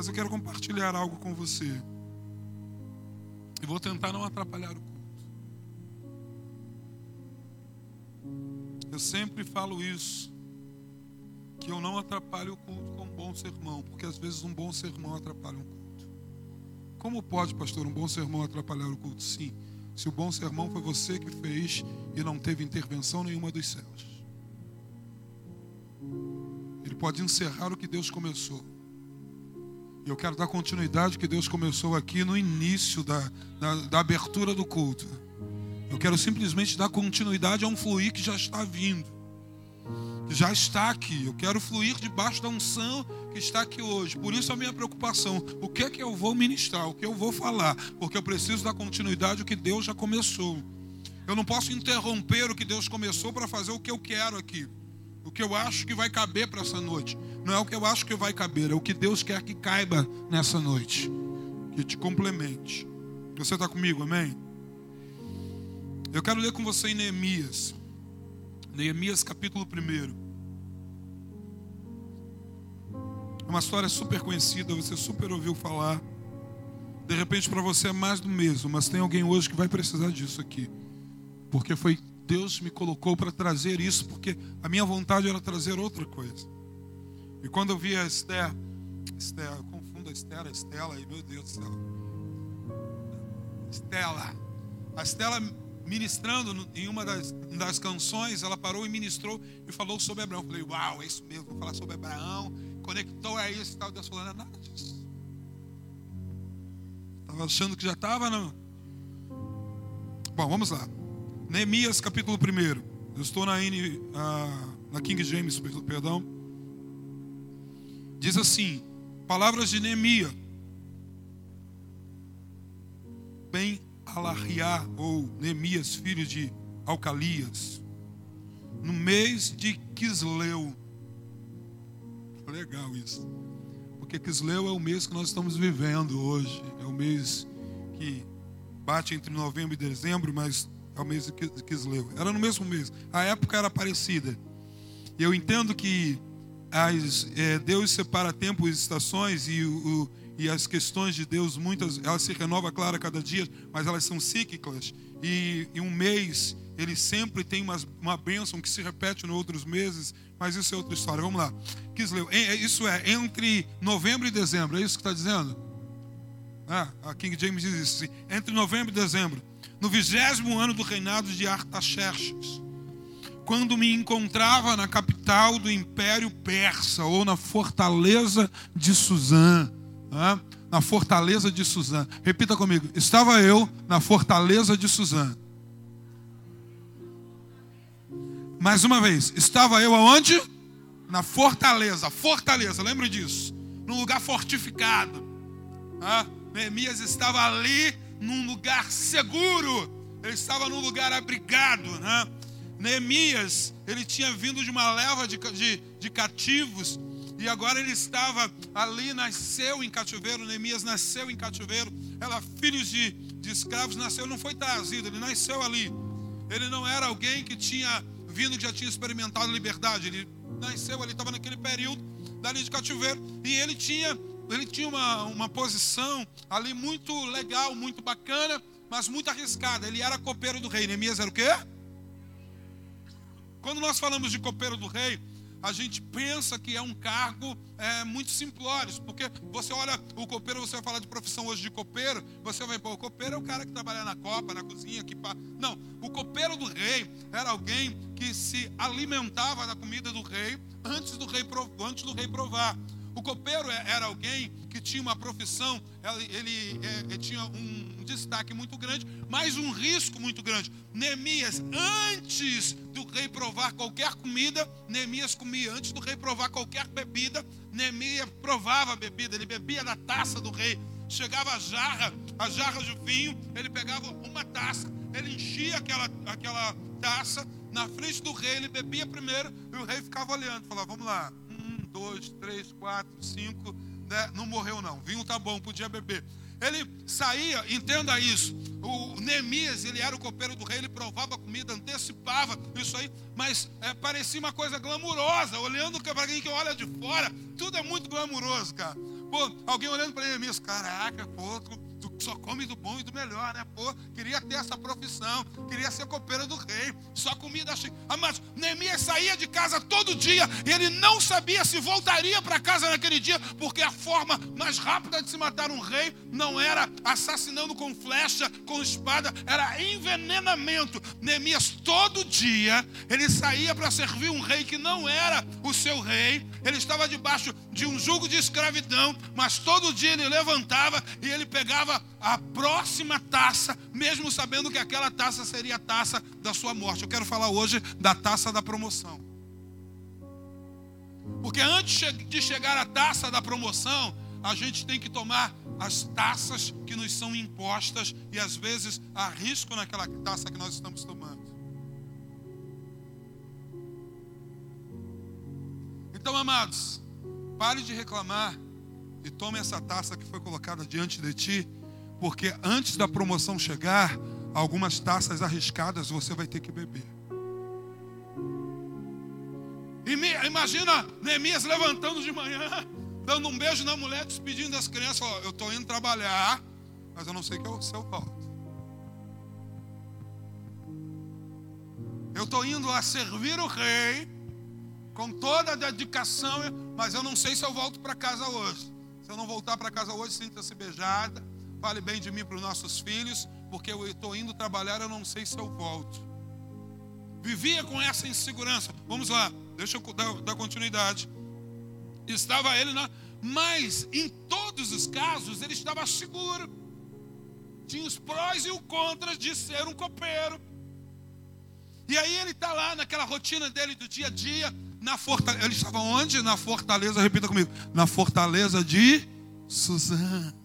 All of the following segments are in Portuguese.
Mas eu quero compartilhar algo com você. E vou tentar não atrapalhar o culto. Eu sempre falo isso. Que eu não atrapalho o culto com um bom sermão. Porque às vezes um bom sermão atrapalha um culto. Como pode, pastor, um bom sermão atrapalhar o culto? Sim. Se o bom sermão foi você que fez e não teve intervenção nenhuma dos céus. Ele pode encerrar o que Deus começou. Eu quero dar continuidade que Deus começou aqui no início da, da, da, abertura do culto. Eu quero simplesmente dar continuidade a um fluir que já está vindo, que já está aqui. Eu quero fluir debaixo da unção que está aqui hoje. Por isso a minha preocupação: o que é que eu vou ministrar, o que eu vou falar, porque eu preciso dar continuidade ao que Deus já começou. Eu não posso interromper o que Deus começou para fazer o que eu quero aqui o que eu acho que vai caber para essa noite. Não é o que eu acho que vai caber, é o que Deus quer que caiba nessa noite. Que te complemente. Você está comigo, amém? Eu quero ler com você em Neemias. Neemias capítulo 1. É uma história super conhecida, você super ouviu falar. De repente para você é mais do mesmo, mas tem alguém hoje que vai precisar disso aqui. Porque foi Deus me colocou para trazer isso, porque a minha vontade era trazer outra coisa. E quando eu vi a Esther, Esther, eu confundo a Esther, a Estela, e meu Deus do céu. Estela. A Estela ministrando em uma das, das canções, ela parou e ministrou e falou sobre Abraão. Eu falei, uau, é isso mesmo, vou falar sobre Abraão. Conectou a isso e tal. Deus falou, não é nada disso. Estava achando que já estava, não. Bom, vamos lá. Neemias capítulo 1. Eu estou na, N, na King James, perdão. Diz assim: Palavras de Neemias. Bem Alariá, ou Neemias, filho de Alcalias, no mês de Quisleu. Legal isso. Porque Quisleu é o mês que nós estamos vivendo hoje. É o mês que bate entre novembro e dezembro, mas ao mês de. Era no mesmo mês. A época era parecida. Eu entendo que as, é, Deus separa tempo e estações e, o, e as questões de Deus, muitas, elas se renovam, claro, a cada dia, mas elas são cíclicas. E, e um mês, ele sempre tem uma, uma bênção que se repete nos outros meses, mas isso é outra história. Vamos lá. Quisleu, é, isso é entre novembro e dezembro, é isso que está dizendo? Ah, a King James diz isso. Entre novembro e dezembro no vigésimo ano do reinado de Artaxerxes, quando me encontrava na capital do Império Persa, ou na fortaleza de Suzã. Né? Na fortaleza de Suzã. Repita comigo. Estava eu na fortaleza de Suzã. Mais uma vez. Estava eu aonde? Na fortaleza. Fortaleza, lembre disso. Num lugar fortificado. Ah, Neemias estava ali num lugar seguro, ele estava num lugar abrigado. Né? Neemias, ele tinha vindo de uma leva de, de, de cativos, e agora ele estava ali, nasceu em cativeiro. Neemias nasceu em cativeiro, ela filhos de, de escravos, nasceu, não foi trazido, ele nasceu ali. Ele não era alguém que tinha vindo, que já tinha experimentado liberdade, ele nasceu ali, estava naquele período dali de cativeiro, e ele tinha ele tinha uma, uma posição ali muito legal, muito bacana, mas muito arriscada. Ele era copeiro do rei. Neemias era o quê? Quando nós falamos de copeiro do rei, a gente pensa que é um cargo é, muito simplório, porque você olha o copeiro, você vai falar de profissão hoje de copeiro, você vai pôr, o copeiro é o cara que trabalha na copa, na cozinha, que pá. Não, o copeiro do rei era alguém que se alimentava da comida do rei antes do rei, antes do rei provar. O copeiro é, era alguém que tinha uma profissão, ele, ele, é, ele, tinha um destaque muito grande, mas um risco muito grande. Neemias, antes do rei provar qualquer comida, Neemias comia. Antes do rei provar qualquer bebida, Neemias provava a bebida, ele bebia da taça do rei. Chegava a jarra, a jarra de vinho, ele pegava uma taça, ele enchia aquela, aquela taça, na frente do rei, ele bebia primeiro, e o rei ficava olhando, falava, vamos lá, dois, três, quatro, cinco, né? não morreu não. Vinho tá bom, podia beber. ele saía, entenda isso. O Neemias, ele era o copeiro do rei, ele provava comida, antecipava isso aí, mas é, parecia uma coisa glamurosa. Olhando para quem que olha de fora, tudo é muito glamuroso, cara. Pô, alguém olhando para Neemias, caraca, pô, só come do bom e do melhor, né? Pô, queria ter essa profissão, queria ser copeiro do rei, só comida cheia. Ah, mas Neemias saía de casa todo dia e ele não sabia se voltaria para casa naquele dia, porque a forma mais rápida de se matar um rei não era assassinando com flecha, com espada, era envenenamento. Neemias todo dia ele saía para servir um rei que não era o seu rei, ele estava debaixo de um jugo de escravidão, mas todo dia ele levantava e ele pegava a próxima taça, mesmo sabendo que aquela taça seria a taça da sua morte. Eu quero falar hoje da taça da promoção. Porque antes de chegar à taça da promoção, a gente tem que tomar as taças que nos são impostas e às vezes há risco naquela taça que nós estamos tomando. Então, amados, pare de reclamar e tome essa taça que foi colocada diante de ti porque antes da promoção chegar, algumas taças arriscadas você vai ter que beber. Imagina Neemias levantando de manhã, dando um beijo na mulher, despedindo das crianças. Eu estou indo trabalhar, mas eu não sei que é o seu volto. Eu estou indo a servir o rei com toda a dedicação, mas eu não sei se eu volto para casa hoje. Se eu não voltar para casa hoje, sinta-se beijada Fale bem de mim para os nossos filhos, porque eu estou indo trabalhar, eu não sei se eu volto. Vivia com essa insegurança. Vamos lá, deixa eu dar, dar continuidade. Estava ele na. Mas em todos os casos ele estava seguro. Tinha os prós e os contras de ser um copeiro. E aí ele está lá naquela rotina dele do dia a dia, na fortaleza. Ele estava onde? Na fortaleza, repita comigo. Na fortaleza de Suzana.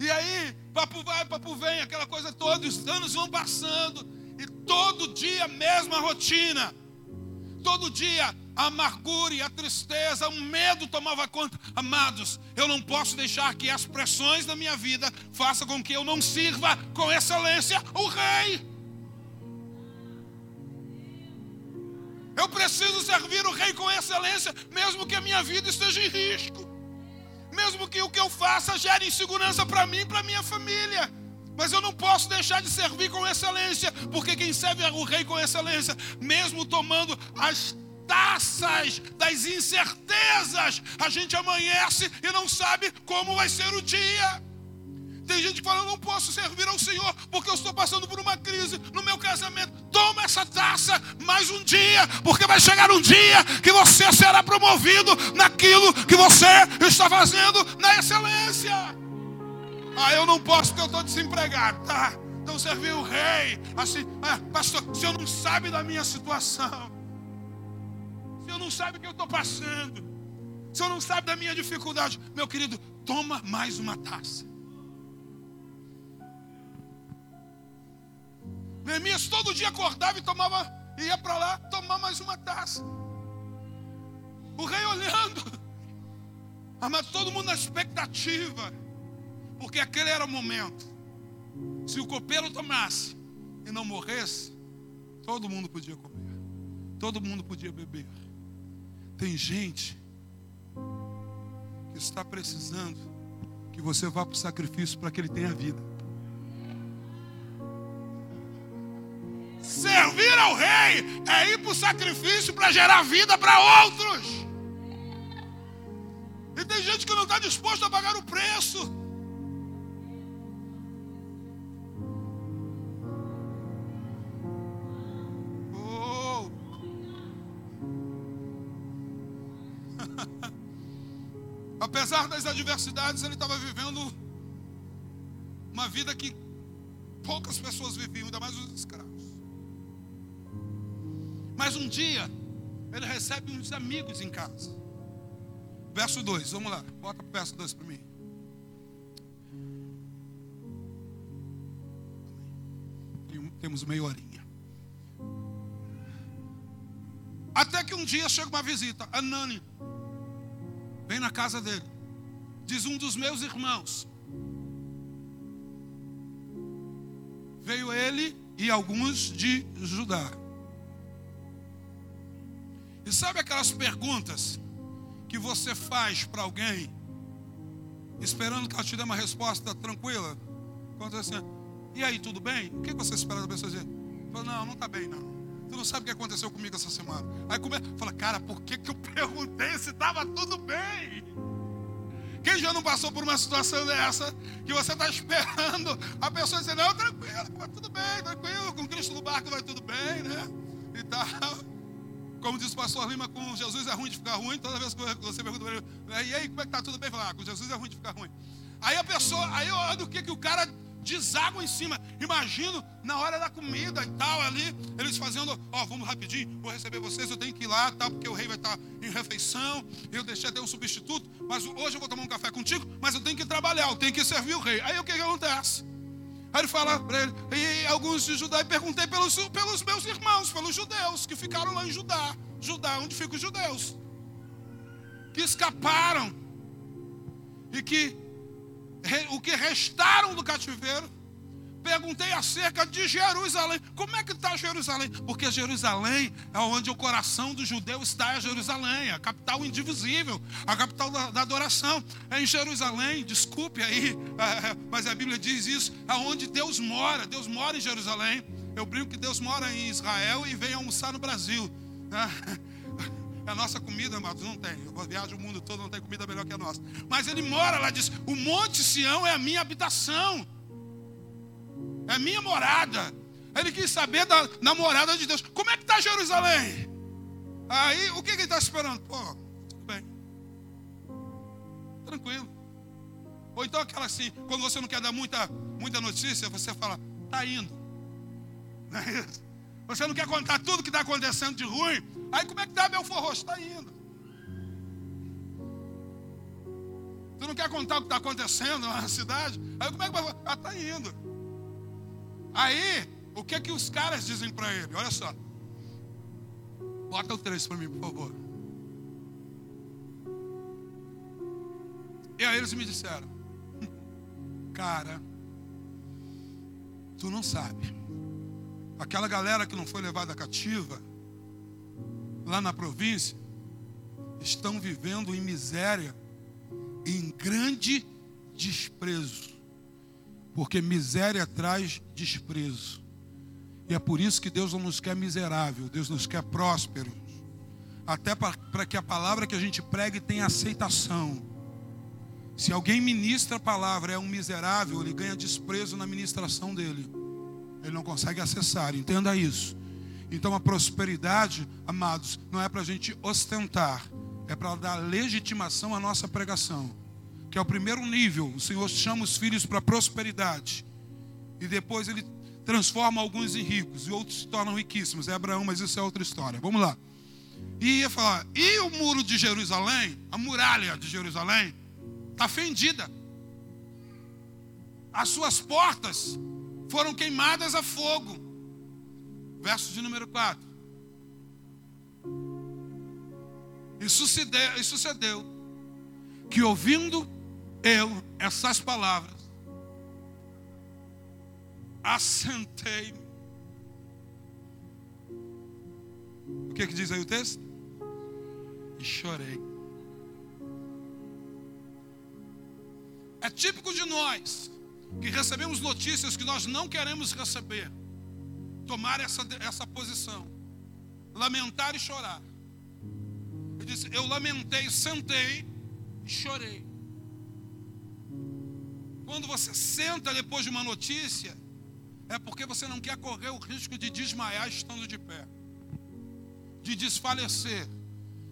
E aí, papo vai, papo vem, aquela coisa toda, os anos vão passando, e todo dia a mesma rotina. Todo dia a amargura e a tristeza, o medo tomava conta. Amados, eu não posso deixar que as pressões da minha vida façam com que eu não sirva com excelência o rei. Eu preciso servir o rei com excelência, mesmo que a minha vida esteja em risco mesmo que o que eu faça gere insegurança para mim e para minha família. Mas eu não posso deixar de servir com excelência, porque quem serve o rei com excelência, mesmo tomando as taças das incertezas, a gente amanhece e não sabe como vai ser o dia. Tem gente que fala, eu não posso servir ao Senhor porque eu estou passando por uma crise no meu casamento. Toma essa taça mais um dia, porque vai chegar um dia que você será promovido naquilo que você está fazendo na excelência. Ah, eu não posso porque eu estou desempregado, tá? Então servir o rei, assim, ah, pastor, o senhor não sabe da minha situação, o senhor não sabe o que eu estou passando, o senhor não sabe da minha dificuldade, meu querido, toma mais uma taça. Neemias todo dia acordava e tomava, ia para lá tomar mais uma taça. O rei olhando, mas todo mundo na expectativa, porque aquele era o momento. Se o copeiro tomasse e não morresse, todo mundo podia comer, todo mundo podia beber. Tem gente que está precisando que você vá para o sacrifício para que ele tenha vida. É ir para o sacrifício para gerar vida para outros. E tem gente que não está disposto a pagar o preço. Oh. Apesar das adversidades, ele estava vivendo uma vida que poucas pessoas viviam, ainda mais os escravos. Mas um dia, ele recebe uns amigos em casa. Verso 2, vamos lá, bota o verso 2 para mim. Temos meia horinha. Até que um dia chega uma visita, Anani vem na casa dele. Diz um dos meus irmãos. Veio ele e alguns de Judá. E sabe aquelas perguntas que você faz para alguém, esperando que ela te dê uma resposta tranquila? Quando assim, e aí, tudo bem? O que você espera da pessoa dizer? Fala, não, não está bem, não. Tu não sabe o que aconteceu comigo essa semana. Aí come... fala, cara, por que, que eu perguntei se estava tudo bem? Quem já não passou por uma situação dessa, que você está esperando a pessoa dizer, não, tranquilo, tudo bem, tranquilo, com Cristo no barco vai tudo bem, né? E tal. Como diz o pastor Lima, com Jesus é ruim de ficar ruim. Toda vez que você pergunta para ele, e aí, como é que está tudo bem? Fala, ah, com Jesus é ruim de ficar ruim. Aí a pessoa, aí olha o que, que o cara deságua em cima. Imagino na hora da comida e tal, ali, eles fazendo, ó, oh, vamos rapidinho, vou receber vocês, eu tenho que ir lá, tal, porque o rei vai estar em refeição, eu deixei até um substituto, mas hoje eu vou tomar um café contigo, mas eu tenho que trabalhar, eu tenho que servir o rei. Aí o que, que acontece? Aí ele fala para ele, e alguns de Judá, e perguntei pelos, pelos meus irmãos, pelos judeus, que ficaram lá em Judá. Judá, onde ficam os judeus? Que escaparam. E que o que restaram do cativeiro. Perguntei acerca de Jerusalém. Como é que está Jerusalém? Porque Jerusalém é onde o coração do judeu está, é Jerusalém, a capital indivisível, a capital da, da adoração. É em Jerusalém, desculpe aí, é, mas a Bíblia diz isso, é onde Deus mora. Deus mora em Jerusalém. Eu brinco que Deus mora em Israel e vem almoçar no Brasil. A nossa comida, amados, não tem. Eu viajo o mundo todo, não tem comida melhor que a nossa. Mas ele mora lá, diz: O Monte Sião é a minha habitação, é minha morada. Ele quis saber da, da morada de Deus. Como é que está Jerusalém? Aí, o que, que ele está esperando? Pô, tudo bem. Tranquilo. Ou então aquela assim, quando você não quer dar muita, muita notícia, você fala, está indo. Não é isso? Você não quer contar tudo que está acontecendo de ruim, Aí como é que está Belfor Roxo? Está indo. Tu não quer contar o que está acontecendo na cidade? Aí como é que vai? Ah, está indo. Aí, o que que os caras dizem para ele? Olha só. Bota o 3 para mim, por favor. E aí eles me disseram: Cara, tu não sabe. Aquela galera que não foi levada cativa, lá na província, estão vivendo em miséria, em grande desprezo. Porque miséria traz desprezo. E é por isso que Deus não nos quer miserável, Deus nos quer prósperos. Até para que a palavra que a gente pregue tenha aceitação. Se alguém ministra a palavra, é um miserável, ele ganha desprezo na ministração dele. Ele não consegue acessar, entenda isso. Então a prosperidade, amados, não é para a gente ostentar, é para dar legitimação à nossa pregação. Que é o primeiro nível. O Senhor chama os filhos para prosperidade. E depois ele transforma alguns em ricos e outros se tornam riquíssimos. É Abraão, mas isso é outra história. Vamos lá. E ia falar: e o muro de Jerusalém, a muralha de Jerusalém, está fendida. As suas portas foram queimadas a fogo verso de número 4. E sucedeu, e sucedeu que ouvindo eu essas palavras, assentei-me. O que, que diz aí o texto? E chorei. É típico de nós que recebemos notícias que nós não queremos receber tomar essa, essa posição. Lamentar e chorar. Ele disse: Eu lamentei, sentei e chorei. Quando você senta depois de uma notícia, é porque você não quer correr o risco de desmaiar estando de pé, de desfalecer.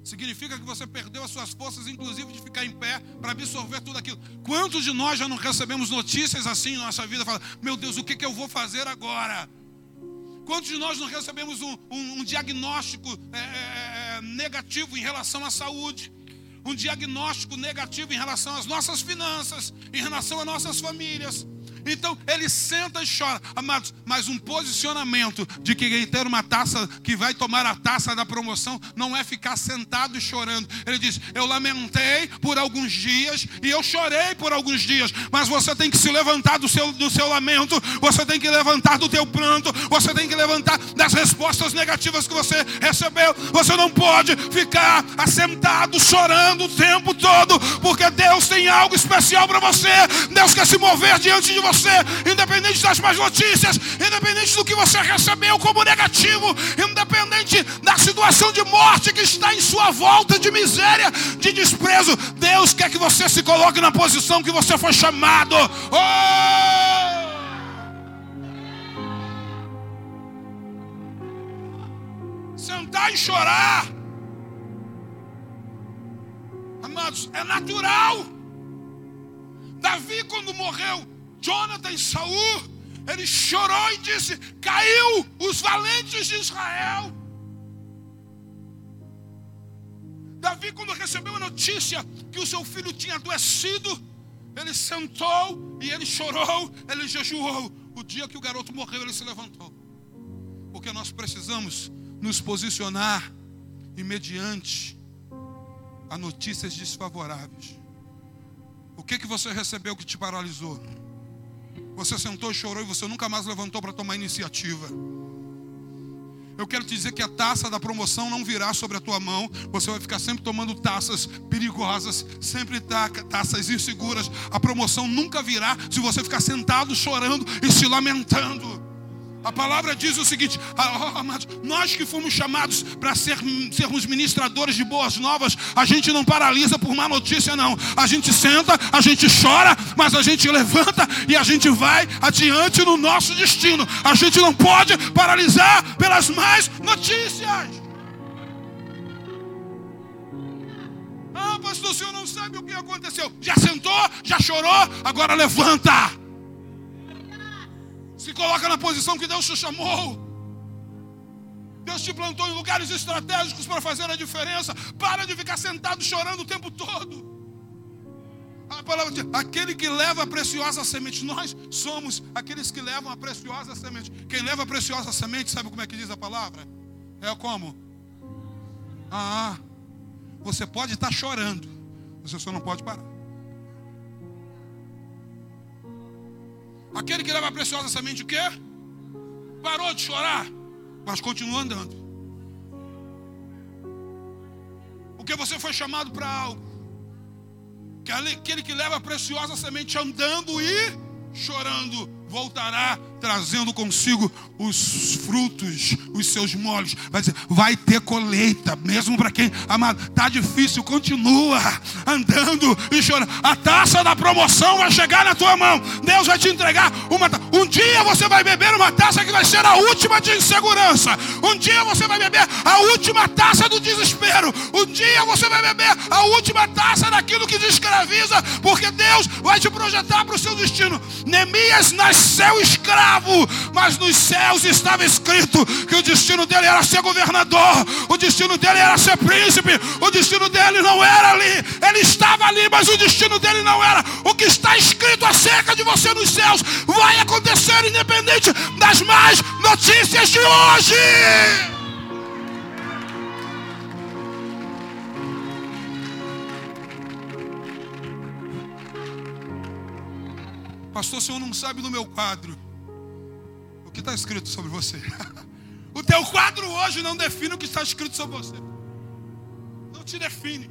Significa que você perdeu as suas forças, inclusive de ficar em pé, para absorver tudo aquilo. Quantos de nós já não recebemos notícias assim em nossa vida? Fala, meu Deus, o que, que eu vou fazer agora? Quantos de nós não recebemos um, um, um diagnóstico é, é, é, negativo em relação à saúde? Um diagnóstico negativo em relação às nossas finanças, em relação às nossas famílias, Então ele senta e chora. Amados, mas um posicionamento de que quem ter uma taça, que vai tomar a taça da promoção, não é ficar sentado e chorando. Ele diz: Eu lamentei por alguns dias e eu chorei por alguns dias. Mas você tem que se levantar do seu, do seu lamento, você tem que levantar do teu pranto, você tem que levantar das respostas negativas que você recebeu. Você não pode ficar assentado chorando o tempo todo, porque Deus tem algo especial para você. Deus quer se mover diante de você, independente das más notícias, independente do que você recebeu como negativo, independente da situação de morte que está em sua volta, de miséria, de desprezo. Deus quer que você se coloque na posição que você foi chamado. Oh! Sentar e chorar. Amados, é natural. Davi, quando morreu Jonathan e Saul, ele chorou e disse: Caiu os valentes de Israel. Davi, quando recebeu a notícia que o seu filho tinha adoecido, ele sentou e ele chorou, ele jejuou. O dia que o garoto morreu, ele se levantou. Porque nós precisamos nos posicionar e mediante a notícias desfavoráveis. O que que você recebeu que te paralisou? Você sentou e chorou e você nunca mais levantou para tomar iniciativa. Eu quero te dizer que a taça da promoção não virá sobre a tua mão. Você vai ficar sempre tomando taças perigosas, sempre taças inseguras. A promoção nunca virá se você ficar sentado chorando e se lamentando. A palavra diz o seguinte: oh, amados, nós que fomos chamados para ser, sermos ministradores de boas novas, a gente não paralisa por má notícia, não. A gente senta, a gente chora, mas a gente levanta e a gente vai adiante no nosso destino. A gente não pode paralisar pelas más notícias. Ah, pastor, o senhor não sabe o que aconteceu. Já sentou, já chorou, agora levanta. Se coloca na posição que Deus te chamou. Deus te plantou em lugares estratégicos para fazer a diferença. Para de ficar sentado chorando o tempo todo. A palavra diz, aquele que leva a preciosa semente, nós somos aqueles que levam a preciosa semente. Quem leva a preciosa semente, sabe como é que diz a palavra? É como? Ah, você pode estar chorando, você só não pode parar. Aquele que leva a preciosa semente o quê? Parou de chorar, mas continua andando. Porque você foi chamado para algo. Aquele que leva preciosa semente andando e chorando voltará trazendo consigo os frutos, os seus molhos. Vai dizer, vai ter colheita, mesmo para quem, amado, tá difícil, continua andando e chorando. A taça da promoção vai chegar na tua mão. Deus vai te entregar uma Um dia você vai beber uma taça que vai ser a última de insegurança. Um dia você vai beber a última taça do desespero. Um dia você vai beber a última taça daquilo que te escraviza, porque Deus vai te projetar para o seu destino. Neemias nasceu escravo escravo, mas nos céus estava escrito que o destino dele era ser governador, o destino dele era ser príncipe, o destino dele não era ali, ele estava ali, mas o destino dele não era. O que está escrito acerca de você nos céus vai acontecer independente das más notícias de hoje. Pastor, o senhor não sabe do meu quadro que está escrito sobre você. O teu quadro hoje não define o que está escrito sobre você. Não te define.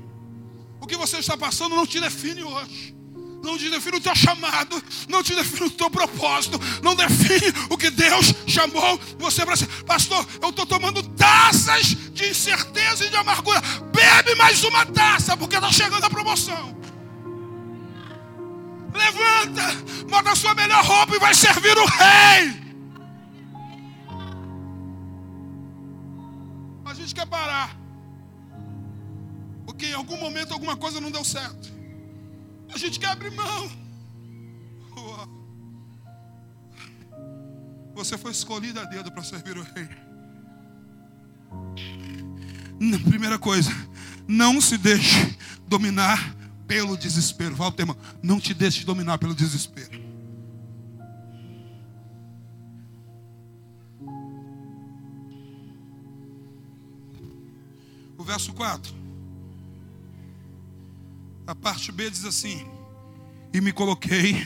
O que você está passando não te define hoje. Não te define o teu chamado, não te define o teu propósito, não define o que Deus chamou você para ser. Pastor, eu estou tomando taças de incerteza e de amargura. Bebe mais uma taça, porque está chegando a promoção. Levanta, bota a sua melhor roupa e vai servir o rei. gente quer parar. Porque em algum momento alguma coisa não deu certo. A gente quer abrir mão. Você foi escolhido a dedo para servir o rei. Primeira coisa, não se deixe dominar pelo desespero. Fala, irmão, não te deixe dominar pelo desespero. O verso 4. A parte B diz assim: E me coloquei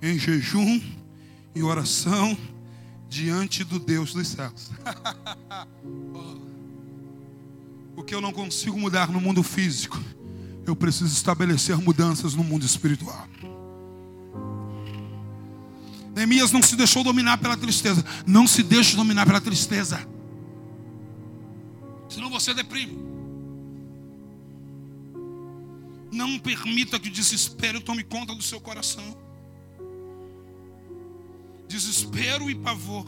em jejum e oração diante do Deus dos céus. Oh. o que eu não consigo mudar no mundo físico, eu preciso estabelecer mudanças no mundo espiritual. Neemias não se deixou dominar pela tristeza. Não se deixe dominar pela tristeza. Senão você deprime. Não permita que o desespero tome conta do seu coração. Desespero e pavor.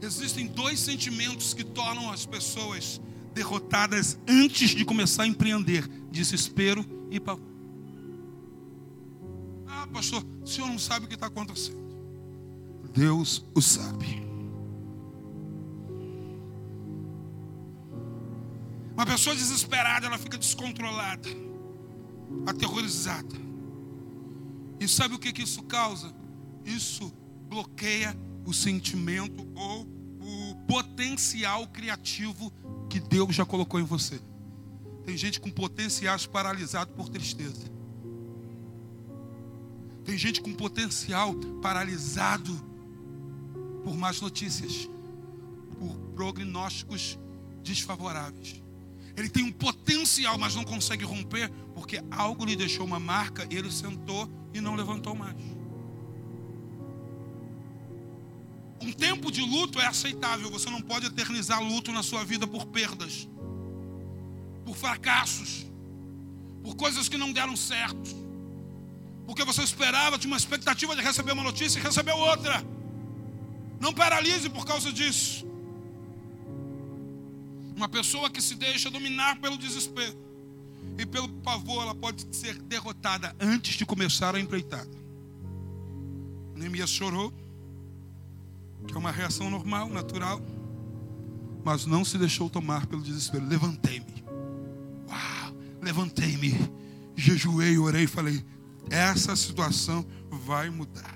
Existem dois sentimentos que tornam as pessoas derrotadas antes de começar a empreender: desespero e pavor. Ah, pastor, o senhor não sabe o que está acontecendo. Deus o sabe. Uma pessoa desesperada, ela fica descontrolada, aterrorizada. E sabe o que, que isso causa? Isso bloqueia o sentimento ou potencial criativo que Deus já colocou em você. Tem gente com potenciais paralisado por tristeza. Tem gente com potencial paralisado por más notícias, por prognósticos desfavoráveis. Ele tem um potencial, mas não consegue romper, porque algo lhe deixou uma marca, ele sentou e não levantou mais. Um tempo de luto é aceitável, você não pode eternizar luto na sua vida por perdas, por fracassos, por coisas que não deram certo, porque você esperava, tinha uma expectativa de receber uma notícia e recebeu outra. Não paralise por causa disso. Uma pessoa que se deixa dominar pelo desespero e pelo pavor, ela pode ser derrotada antes de começar a empreitada. Neemias chorou, que é uma reação normal, natural, mas não se deixou tomar pelo desespero. Levantei-me, uau, levantei-me, jejuei, orei falei: essa situação vai mudar.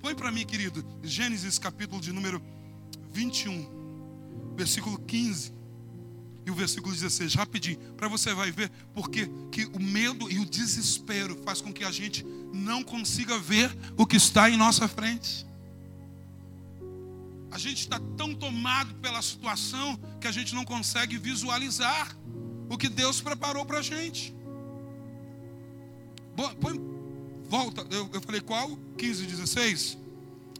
Põe para mim, querido, Gênesis capítulo de número 21 versículo 15 e o versículo 16, rapidinho, para você vai ver porque que o medo e o desespero faz com que a gente não consiga ver o que está em nossa frente. A gente está tão tomado pela situação que a gente não consegue visualizar o que Deus preparou para a gente. Põe, volta, eu, eu falei qual? 15 e 16?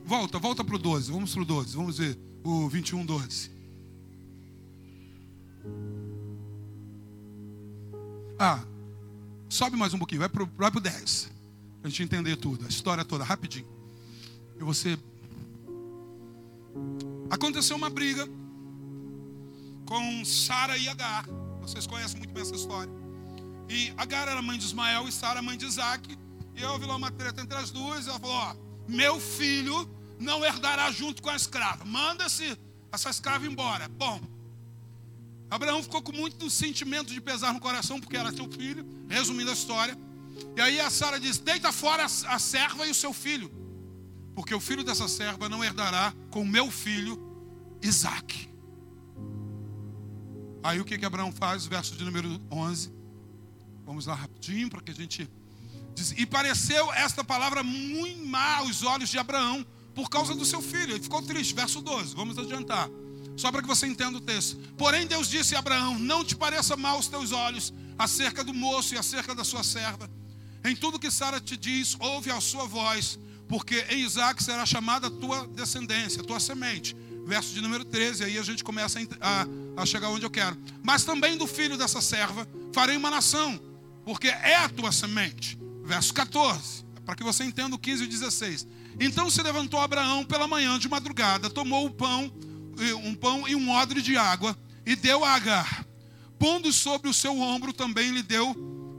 Volta, volta para o 12, vamos para o 12, vamos ver o 21, 12. Ah, sobe mais um pouquinho, vai para o 10. A gente entender tudo, a história toda, rapidinho. E você. Aconteceu uma briga com Sara e Agar. Vocês conhecem muito bem essa história. E Agar era mãe de Ismael e Sara mãe de Isaac. E houve lá uma treta entre as duas. E ela falou: Ó, meu filho não herdará junto com a escrava. Manda-se essa escrava embora. Bom, Abraão ficou com muito sentimento de pesar no coração, porque era seu filho, resumindo a história. E aí a Sara diz: Deita fora a serva e o seu filho, porque o filho dessa serva não herdará com meu filho Isaac. Aí o que, que Abraão faz? Verso de número 11. Vamos lá rapidinho para que a gente. Diz, e pareceu esta palavra muito má aos olhos de Abraão, por causa do seu filho. Ele ficou triste. Verso 12. Vamos adiantar. Só para que você entenda o texto. Porém, Deus disse a Abraão: Não te pareça mal os teus olhos acerca do moço e acerca da sua serva. Em tudo que Sara te diz, ouve a sua voz, porque em Isaac será chamada a tua descendência, a tua semente. Verso de número 13, aí a gente começa a, a chegar onde eu quero. Mas também do filho dessa serva farei uma nação, porque é a tua semente. Verso 14, para que você entenda o 15 e 16. Então se levantou Abraão pela manhã de madrugada, tomou o pão um pão e um odre de água e deu a Agar. Pondo sobre o seu ombro também lhe deu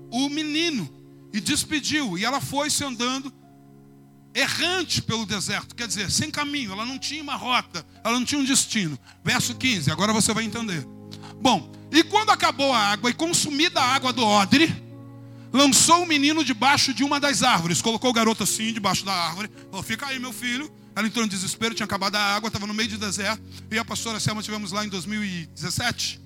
o menino e despediu. E ela foi-se andando errante pelo deserto, quer dizer, sem caminho, ela não tinha uma rota, ela não tinha um destino. Verso 15, agora você vai entender. Bom, e quando acabou a água e consumida a água do odre, lançou o menino debaixo de uma das árvores, colocou o garoto assim debaixo da árvore, falou: Fica aí, meu filho, Ela entrou em desespero, tinha acabado a água, estava no meio de deserto. E a pastora Selma tivemos lá em 2017.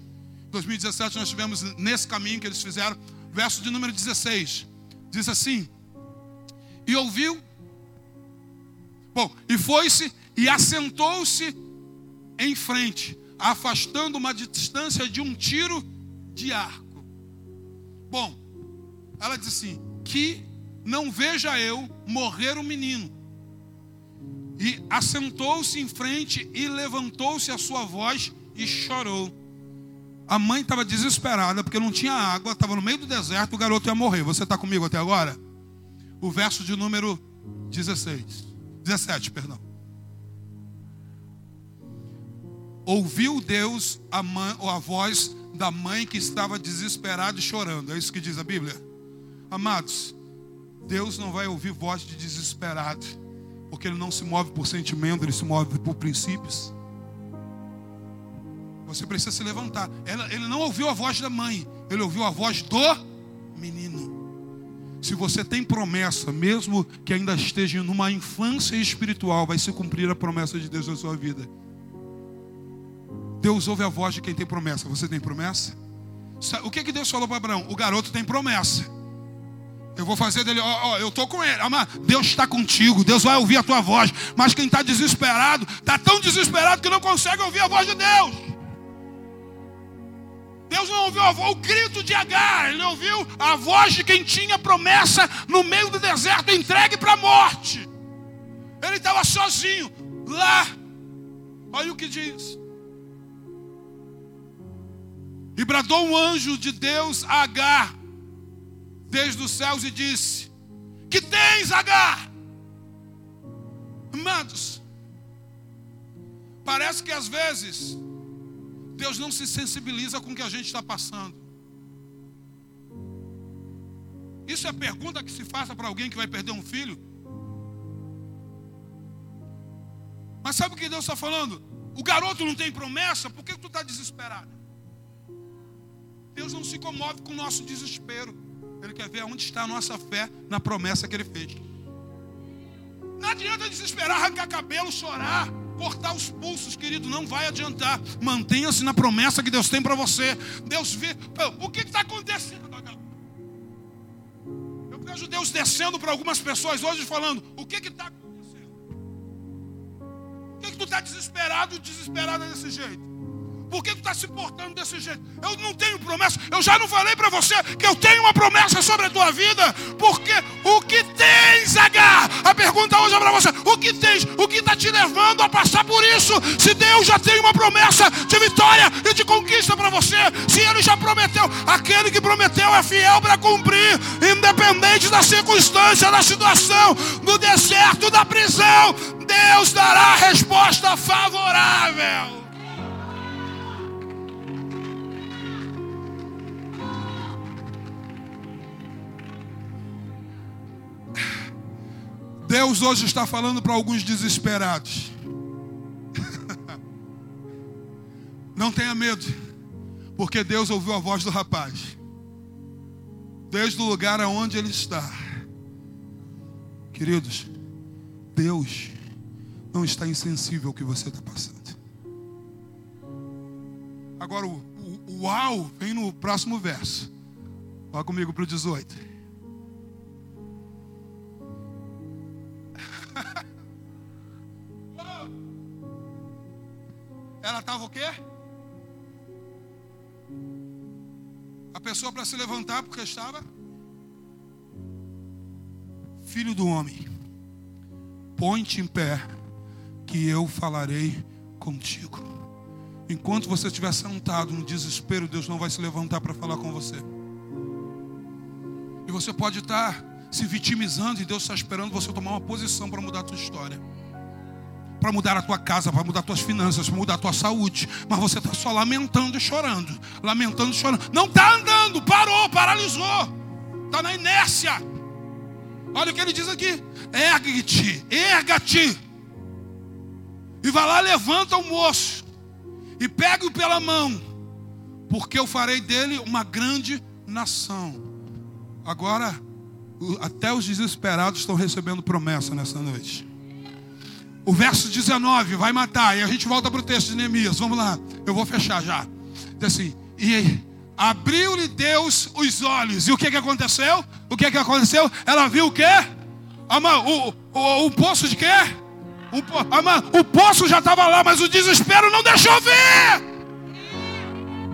2017 nós tivemos nesse caminho que eles fizeram, verso de número 16. Diz assim: E ouviu, bom, e foi-se e assentou-se em frente, afastando uma distância de um tiro de arco. Bom, ela disse assim: Que não veja eu morrer o menino. E assentou-se em frente e levantou-se a sua voz e chorou. A mãe estava desesperada porque não tinha água, estava no meio do deserto, o garoto ia morrer. Você está comigo até agora? O verso de número 16. 17, perdão. Ouviu Deus a, mãe, a voz da mãe que estava desesperada e chorando. É isso que diz a Bíblia. Amados, Deus não vai ouvir voz de desesperado porque ele não se move por sentimento, ele se move por princípios. Você precisa se levantar. Ele não ouviu a voz da mãe, ele ouviu a voz do menino. Se você tem promessa, mesmo que ainda esteja numa infância espiritual, vai se cumprir a promessa de Deus na sua vida. Deus ouve a voz de quem tem promessa. Você tem promessa? O que, que Deus falou para Abraão? O garoto tem promessa. Eu vou fazer dele, ó, ó eu estou com ele. Amar, Deus está contigo, Deus vai ouvir a tua voz. Mas quem está desesperado, está tão desesperado que não consegue ouvir a voz de Deus. Deus não ouviu o grito de Agar, ele ouviu a voz de quem tinha promessa no meio do deserto, entregue para a morte. Ele estava sozinho, lá. Olha o que diz. E bradou um anjo de Deus a Agar desde os céus e disse: Que tens, Agar? Amados, parece que às vezes Deus não se sensibiliza com o que a gente está passando. Isso é pergunta que se faça para alguém que vai perder um filho. Mas sabe o que Deus está falando? O garoto não tem promessa, por que tu está desesperado? Deus não se comove com o nosso desespero. Ele quer ver onde está a nossa fé na promessa que ele fez. Não adianta desesperar, arrancar cabelo, chorar, cortar os pulsos, querido. Não vai adiantar. Mantenha-se na promessa que Deus tem para você. Deus vê. O que está acontecendo? Eu vejo Deus descendo para algumas pessoas hoje falando: O que está acontecendo? Por que, que tu está desesperado, desesperada desse jeito? Por que tu está se portando desse jeito? Eu não tenho promessa. Eu já não falei para você que eu tenho uma promessa sobre a tua vida. Porque o que tens, H? A pergunta hoje é para você: o que tens? O que está te levando a passar por isso? Se Deus já tem uma promessa de vitória e de conquista para você, se Ele já prometeu, aquele que prometeu é fiel para cumprir, independente da circunstância, da situação, do deserto, da prisão, Deus dará a resposta favorável. Deus hoje está falando para alguns desesperados. Não tenha medo, porque Deus ouviu a voz do rapaz, desde o lugar aonde ele está. Queridos, Deus não está insensível ao que você está passando. Agora, o, o, o uau vem no próximo verso. Vá comigo para o 18. Ela estava o quê? A pessoa para se levantar porque estava Filho do homem, põe-te em pé, que eu falarei contigo. Enquanto você estiver sentado no desespero, Deus não vai se levantar para falar com você. E você pode estar se vitimizando e Deus está esperando você tomar uma posição para mudar a sua história para mudar a tua casa, para mudar as tuas finanças, para mudar a tua saúde. Mas você está só lamentando e chorando. Lamentando e chorando. Não está andando, parou, paralisou. Está na inércia. Olha o que ele diz aqui: ergue-te, erga-te. E vai lá, levanta o moço. E pega-o pela mão. Porque eu farei dele uma grande nação. Agora, até os desesperados estão recebendo promessa nessa noite. O verso 19 vai matar. E a gente volta para o texto de Neemias. Vamos lá. Eu vou fechar já. Diz assim. E abriu-lhe Deus os olhos. E o que, que aconteceu? O que, que aconteceu? Ela viu o quê? o, o, o poço de quê? O, o poço já estava lá, mas o desespero não deixou ver.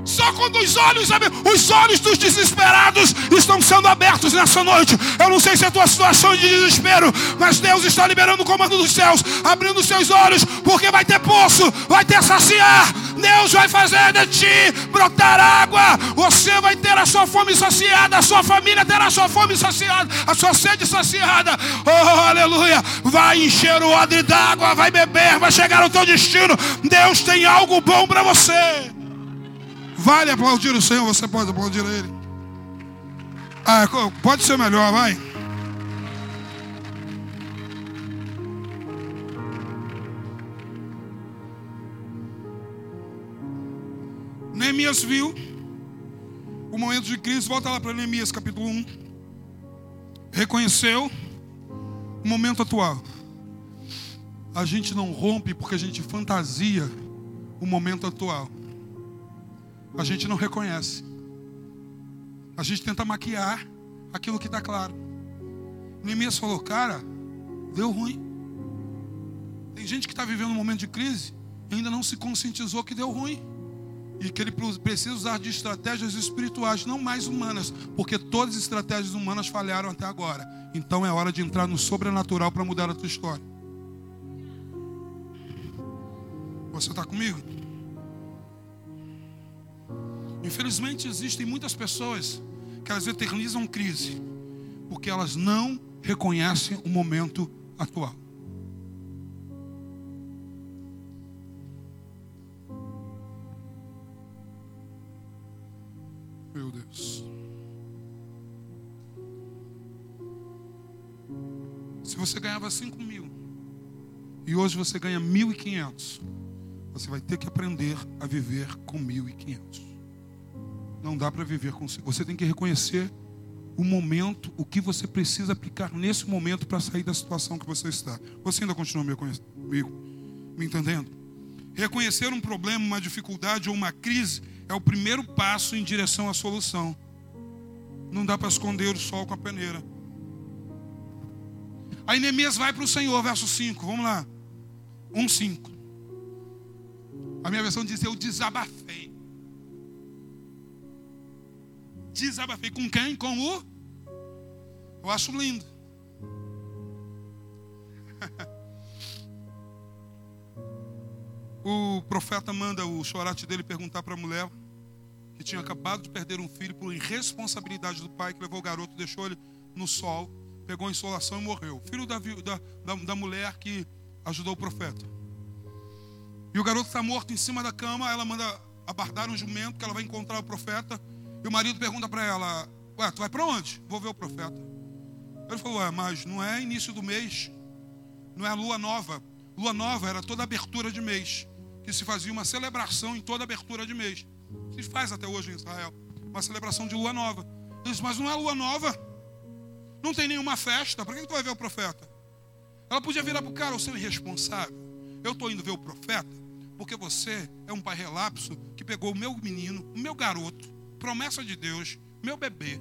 Só quando os olhos, os olhos dos desesperados estão sendo abertos nessa noite. Eu não sei se é a tua situação de desespero, mas Deus está liberando o comando dos céus, abrindo os seus olhos, porque vai ter poço, vai ter saciar. Deus vai fazer de ti brotar água. Você vai ter a sua fome saciada, a sua família terá a sua fome saciada, a sua sede saciada. Oh, aleluia! Vai encher o odre d'água, vai beber, vai chegar ao teu destino. Deus tem algo bom para você. Vale aplaudir o Senhor, você pode aplaudir a Ele. Ah, pode ser melhor, vai. Neemias viu o momento de crise, volta lá para Neemias capítulo 1. Reconheceu o momento atual. A gente não rompe porque a gente fantasia o momento atual a gente não reconhece. A gente tenta maquiar aquilo que está claro. Neemias falou, cara, deu ruim. Tem gente que está vivendo um momento de crise e ainda não se conscientizou que deu ruim. E que ele precisa usar de estratégias espirituais, não mais humanas, porque todas as estratégias humanas falharam até agora. Então é hora de entrar no sobrenatural para mudar a tua história. Você está comigo? Infelizmente existem muitas pessoas que elas eternizam crise, porque elas não reconhecem o momento atual. Meu Deus. Se você ganhava 5 mil e hoje você ganha 1.500, você vai ter que aprender a viver com 1.500. Não dá para viver com você. tem que reconhecer o momento, o que você precisa aplicar nesse momento para sair da situação que você está. Você ainda continua me, me entendendo? Reconhecer um problema, uma dificuldade ou uma crise é o primeiro passo em direção à solução. Não dá para esconder o sol com a peneira. Aí Neemias vai para o Senhor, verso 5. Vamos lá. 1, 5. A minha versão diz: Eu desabafei. Desabafei com quem? Com o. Eu acho lindo. o profeta manda o chorate dele perguntar para a mulher que tinha acabado de perder um filho por irresponsabilidade do pai, que levou o garoto, deixou ele no sol, pegou a insolação e morreu. Filho da, da, da, da mulher que ajudou o profeta. E o garoto está morto em cima da cama, ela manda abardar um jumento que ela vai encontrar o profeta. E o marido pergunta para ela: Ué, tu vai para onde? Vou ver o profeta. Ele falou: Ué, mas não é início do mês, não é lua nova. Lua nova era toda abertura de mês, que se fazia uma celebração em toda abertura de mês. Se faz até hoje em Israel, uma celebração de lua nova. Ele disse: Mas não é lua nova, não tem nenhuma festa, para que tu vai ver o profeta? Ela podia virar para o cara: O seu irresponsável, eu estou indo ver o profeta, porque você é um pai relapso que pegou o meu menino, o meu garoto, promessa de Deus, meu bebê,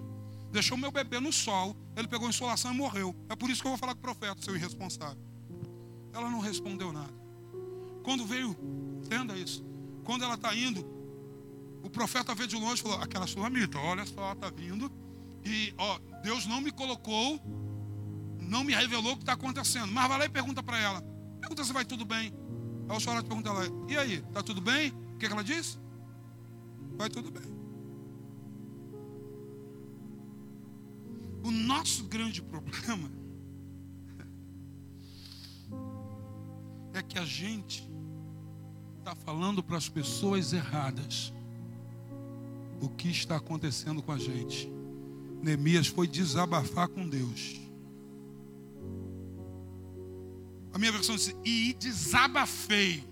deixou meu bebê no sol, ele pegou insolação e morreu. É por isso que eu vou falar com o profeta, seu irresponsável. Ela não respondeu nada. Quando veio, entenda isso. Quando ela está indo, o profeta veio de longe e falou: Aquela sulamita, olha só, está vindo. E ó, Deus não me colocou, não me revelou o que está acontecendo. Mas vai lá e pergunta para ela: Pergunta se vai tudo bem. Aí o senhor pergunta ela: E aí, está tudo bem? O que, que ela disse? Vai tudo bem. O nosso grande problema é que a gente está falando para as pessoas erradas o que está acontecendo com a gente. Neemias foi desabafar com Deus. A minha versão diz: E desabafei.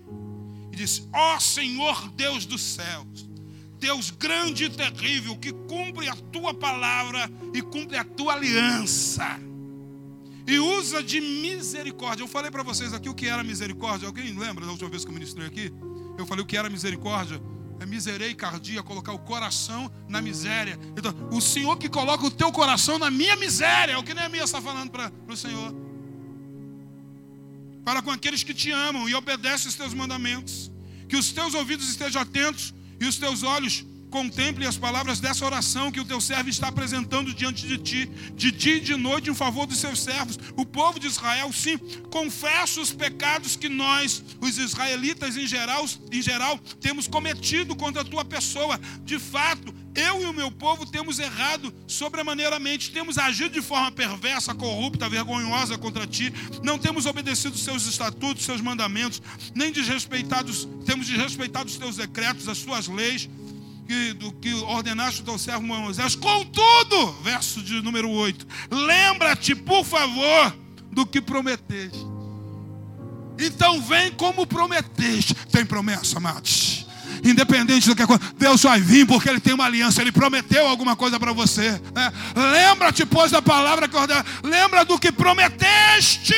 E disse: Ó oh, Senhor Deus dos céus, Deus grande e terrível, que cumpre a tua palavra e cumpre a tua aliança. e usa de misericórdia. Eu falei para vocês aqui o que era misericórdia. Alguém lembra da última vez que eu ministrei aqui? Eu falei o que era misericórdia. É misericórdia, colocar o coração na miséria. Então, o Senhor que coloca o teu coração na minha miséria, é o que Neemias está falando para o Senhor. Para com aqueles que te amam e obedecem os teus mandamentos. Que os teus ouvidos estejam atentos e os teus olhos Contemple as palavras dessa oração que o teu servo está apresentando diante de ti, de dia e de noite, em favor dos seus servos. O povo de Israel, sim, confessa os pecados que nós, os israelitas em geral, em geral, temos cometido contra a tua pessoa. De fato, eu e o meu povo temos errado sobremaneiramente, temos agido de forma perversa, corrupta, vergonhosa contra ti, não temos obedecido seus estatutos, seus mandamentos, nem desrespeitados, temos desrespeitado os teus decretos, as suas leis que, do que ordenaste o teu servo Moisés. Contudo, verso de número 8: lembra-te, por favor, do que prometeste. Então vem como prometeste. Tem promessa, amados. Independente do que aconteça, Deus vai vir porque Ele tem uma aliança, Ele prometeu alguma coisa para você. Né? Lembra-te, pois, da palavra que ordena, lembra do que prometeste.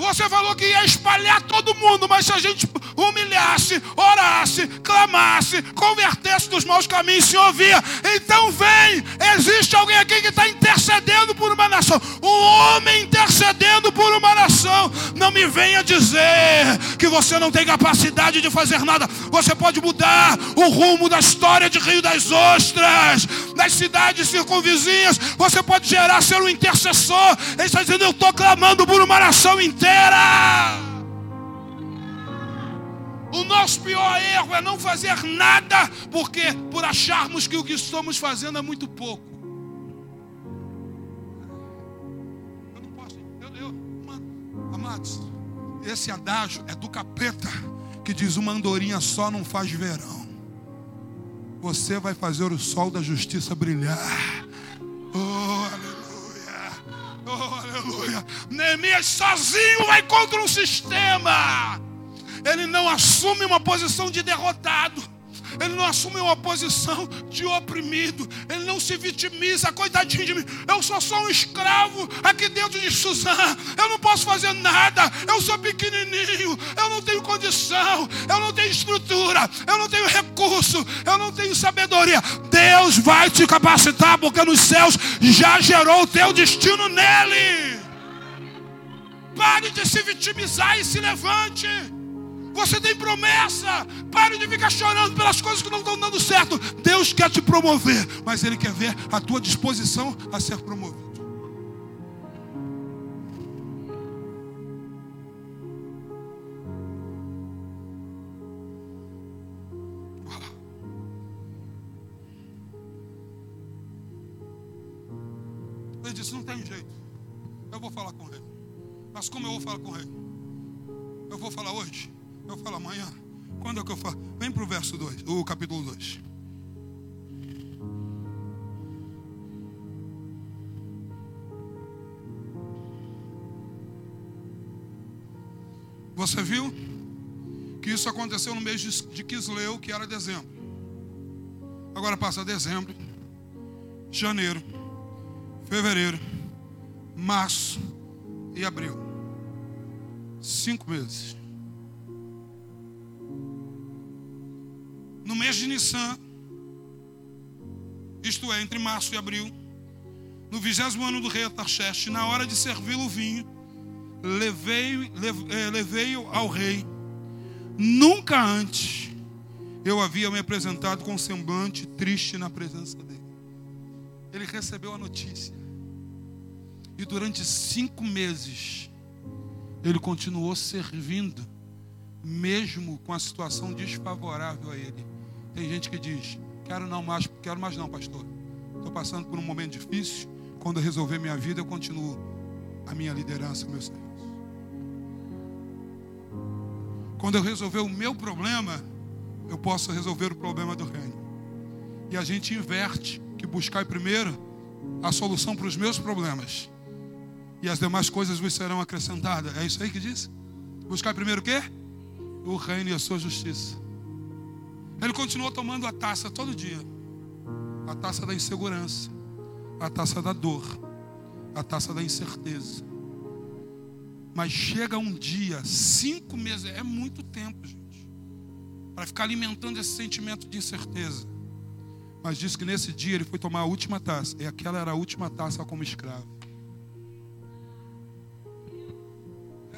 Você falou que ia espalhar todo mundo, mas se a gente humilhasse, orasse, clamasse, convertesse dos maus caminhos, se ouvia. Então vem, existe alguém aqui que está intercedendo por uma nação. Um homem intercedendo por uma nação. Não me venha dizer que você não tem capacidade de fazer nada. Você pode mudar o rumo da história de Rio das Ostras, das cidades circunvizinhas. Você pode gerar ser um intercessor. Ele está dizendo: Eu estou clamando por uma nação inteira. O nosso pior erro é não fazer nada, porque por acharmos que o que estamos fazendo é muito pouco. Eu não posso, eu, eu, amados, esse adágio é do capeta que diz: uma andorinha só não faz verão. Você vai fazer o sol da justiça brilhar. Oh, aleluia. Oh, aleluia. Neemias sozinho vai contra um sistema ele não assume uma posição de derrotado. Ele não assume uma posição de oprimido. Ele não se vitimiza, coitadinho de mim. Eu só sou um escravo aqui dentro de Suzana. Eu não posso fazer nada. Eu sou pequenininho. Eu não tenho condição. Eu não tenho estrutura. Eu não tenho recurso. Eu não tenho sabedoria. Deus vai te capacitar porque nos céus já gerou o teu destino nele. Pare de se vitimizar e se levante. Você tem promessa. Pare de ficar chorando pelas coisas que não estão dando certo. Deus quer te promover, mas Ele quer ver a tua disposição a ser promovido. Ele disse: Não tem jeito. Eu vou falar com ele. Mas como eu vou falar com ele? Eu vou falar hoje. Eu falo amanhã. Quando é que eu falo? Vem para o verso 2, o capítulo 2. Você viu que isso aconteceu no mês de Quisleu, que era dezembro. Agora passa dezembro, janeiro, fevereiro, março e abril. Cinco meses. De Nissan, isto é, entre março e abril, no vigésimo ano do rei Atarxeste, na hora de servi-lo o vinho, levei, eh, levei ao rei. Nunca antes eu havia me apresentado com semblante triste na presença dele. Ele recebeu a notícia. E durante cinco meses, ele continuou servindo, mesmo com a situação desfavorável a ele. Tem gente que diz: quero não mais, quero mais não, pastor. Estou passando por um momento difícil. Quando eu resolver minha vida, eu continuo a minha liderança, meu serviço. Quando eu resolver o meu problema, eu posso resolver o problema do reino. E a gente inverte que buscar primeiro a solução para os meus problemas. E as demais coisas vos serão acrescentadas. É isso aí que diz? Buscar primeiro o quê? O reino e a sua justiça. Ele continuou tomando a taça todo dia a taça da insegurança, a taça da dor, a taça da incerteza. Mas chega um dia, cinco meses, é muito tempo, gente, para ficar alimentando esse sentimento de incerteza. Mas diz que nesse dia ele foi tomar a última taça, e aquela era a última taça como escravo.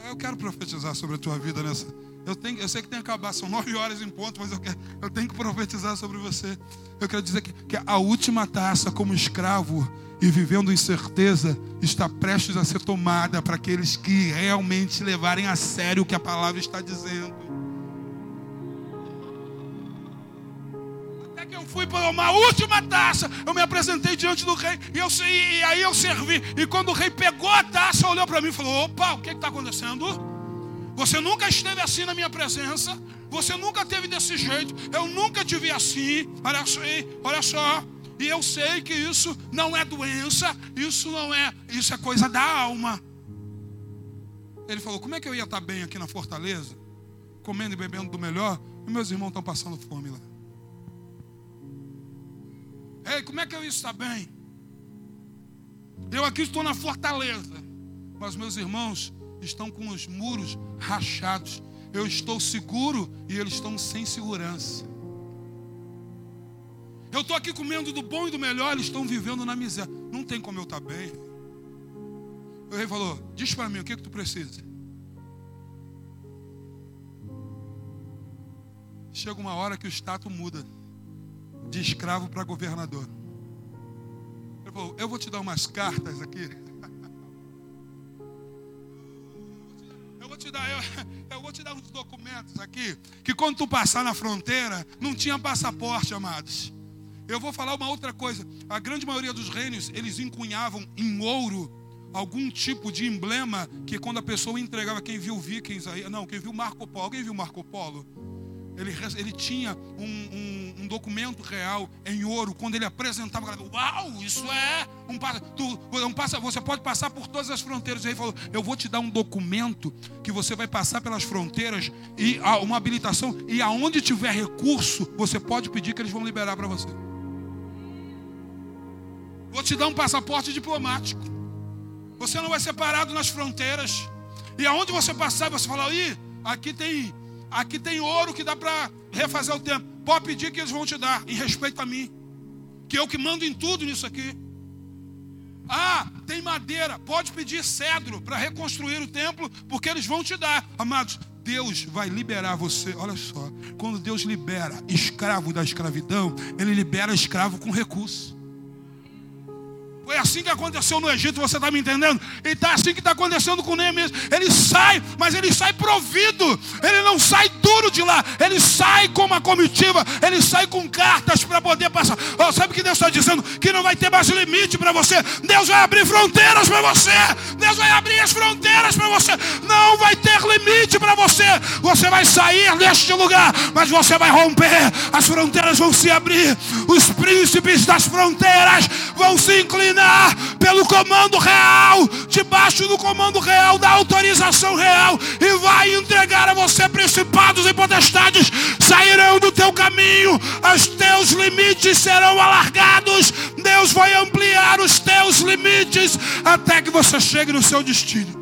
Eu quero profetizar sobre a tua vida nessa. Eu, tenho, eu sei que tem que acabar, são nove horas em ponto, mas eu, quero, eu tenho que profetizar sobre você. Eu quero dizer que, que a última taça como escravo e vivendo incerteza está prestes a ser tomada para aqueles que realmente levarem a sério o que a palavra está dizendo. Até que eu fui para uma última taça, eu me apresentei diante do rei e, eu, e, e aí eu servi. E quando o rei pegou a taça, olhou para mim e falou: opa, o que está acontecendo? Você nunca esteve assim na minha presença. Você nunca teve desse jeito. Eu nunca te vi assim. Olha só, olha só. E eu sei que isso não é doença, isso não é, isso é coisa da alma. Ele falou: Como é que eu ia estar bem aqui na fortaleza, comendo e bebendo do melhor, e meus irmãos estão passando fome lá? Ei, como é que eu ia estar bem? Eu aqui estou na fortaleza, mas meus irmãos estão com os muros rachados. Eu estou seguro e eles estão sem segurança. Eu estou aqui comendo do bom e do melhor, eles estão vivendo na miséria. Não tem como eu estar tá bem. O rei falou: Diz para mim o que, que tu precisa. Chega uma hora que o status muda de escravo para governador. Ele falou: Eu vou te dar umas cartas aqui. Eu vou te dar, eu, eu vou te dar uns documentos aqui que quando tu passar na fronteira não tinha passaporte, amados. Eu vou falar uma outra coisa. A grande maioria dos reinos, eles encunhavam em ouro algum tipo de emblema que quando a pessoa entregava, quem viu Vikings aí, não, quem viu Marco Polo, alguém viu Marco Polo? Ele, ele tinha um, um, um, documento real em ouro. Quando ele apresentava, uau, isso é um passo. Um passa, você pode passar por todas as fronteiras. Ele falou: Eu vou te dar um documento que você vai passar pelas fronteiras e uma habilitação. E aonde tiver recurso, você pode pedir que eles vão liberar para você. Vou te dar um passaporte diplomático. Você não vai ser parado nas fronteiras. E aonde você passar, você fala, aí, aqui tem, aqui tem ouro que dá para refazer o tempo. Pode pedir que eles vão te dar, em respeito a mim. Que eu que mando em tudo nisso aqui. Ah, tem madeira, pode pedir cedro para reconstruir o templo, porque eles vão te dar. Amados, Deus vai liberar você. Olha só, quando Deus libera escravo da escravidão, Ele libera escravo com recurso. Foi assim que aconteceu no Egito, você está me entendendo? E está assim que está acontecendo com Neemias. Ele sai, mas ele sai provido. Ele não sai duro de lá. Ele sai com uma comitiva. Ele sai com cartas para poder passar. Oh, sabe o que Deus está dizendo? Que não vai ter mais limite para você. Deus vai abrir fronteiras para você. Deus vai abrir as fronteiras para você. Não vai ter limite para você. Você vai sair deste lugar, mas você vai romper. As fronteiras vão se abrir. Os príncipes das fronteiras vão se inclinar pelo comando real, debaixo do comando real, da autorização real, e vai entregar a você principados e potestades, sairão do teu caminho, os teus limites serão alargados, Deus vai ampliar os teus limites até que você chegue no seu destino.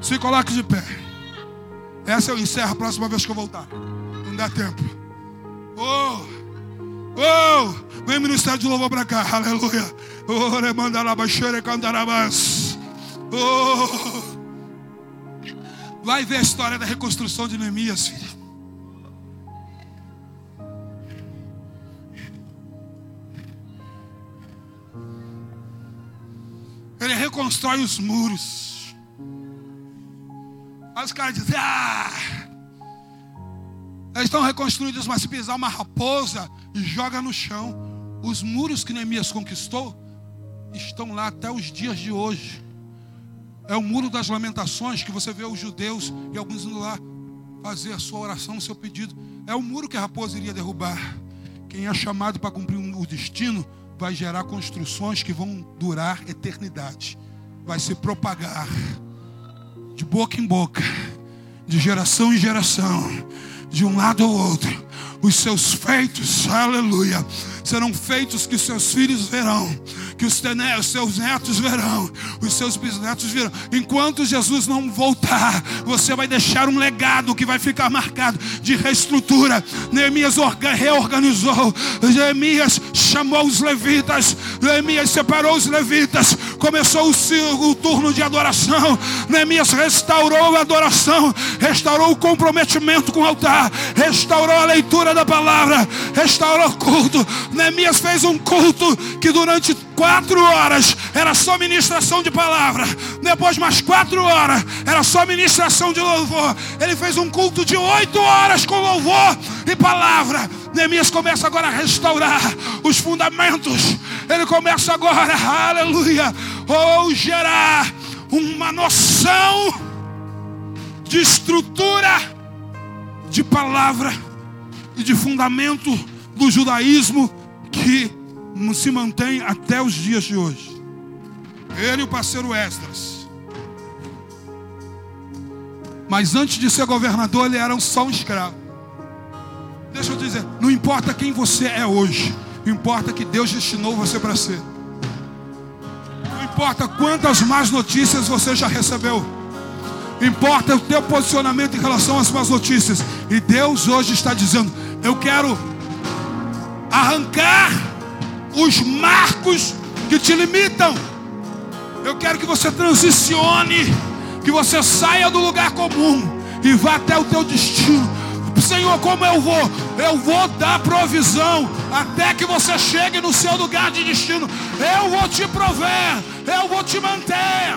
Se coloque de pé. Essa eu encerro a próxima vez que eu voltar. Não dá tempo. Oh! Oh! Vem ministério de louvor para cá. Aleluia. Oh, oh. Vai ver a história da reconstrução de Neemias, filho. Ele reconstrói os muros. Aí os caras dizem: Ah, eles estão reconstruídos, mas se pisar uma raposa e joga no chão, os muros que Neemias conquistou estão lá até os dias de hoje. É o muro das lamentações que você vê os judeus e alguns indo lá fazer a sua oração, o seu pedido. É o muro que a raposa iria derrubar. Quem é chamado para cumprir o destino vai gerar construções que vão durar eternidade. Vai se propagar de boca em boca, de geração em geração, de um lado ao outro. Os seus feitos, aleluia, serão feitos que seus filhos verão que os, seus netos verão, os seus bisnetos virão. Enquanto Jesus não voltar, você vai deixar um legado que vai ficar marcado de reestrutura. Neemias reorganizou, Neemias chamou os levitas, Neemias separou os levitas, começou o, o turno de adoração. Neemias restaurou a adoração, restaurou o comprometimento com o altar, restaurou a leitura da palavra, restaurou o culto. Neemias fez um culto que durante quatro horas era só ministração de palavra. Depois mais quatro horas era só ministração de louvor. Ele fez um culto de oito horas com louvor e palavra. Neemias começa agora a restaurar os fundamentos. Ele começa agora, aleluia, ou gerar uma noção de estrutura, de palavra e de fundamento do judaísmo que se mantém até os dias de hoje. Ele e o parceiro Esdras. Mas antes de ser governador, ele era só um escravo. Deixa eu dizer, não importa quem você é hoje, importa que Deus destinou você para ser. Não importa quantas más notícias você já recebeu. Importa o teu posicionamento em relação às más notícias. E Deus hoje está dizendo: Eu quero arrancar os marcos que te limitam. Eu quero que você transicione, que você saia do lugar comum e vá até o teu destino. Senhor, como eu vou? Eu vou dar provisão até que você chegue no seu lugar de destino. Eu vou te prover, eu vou te manter.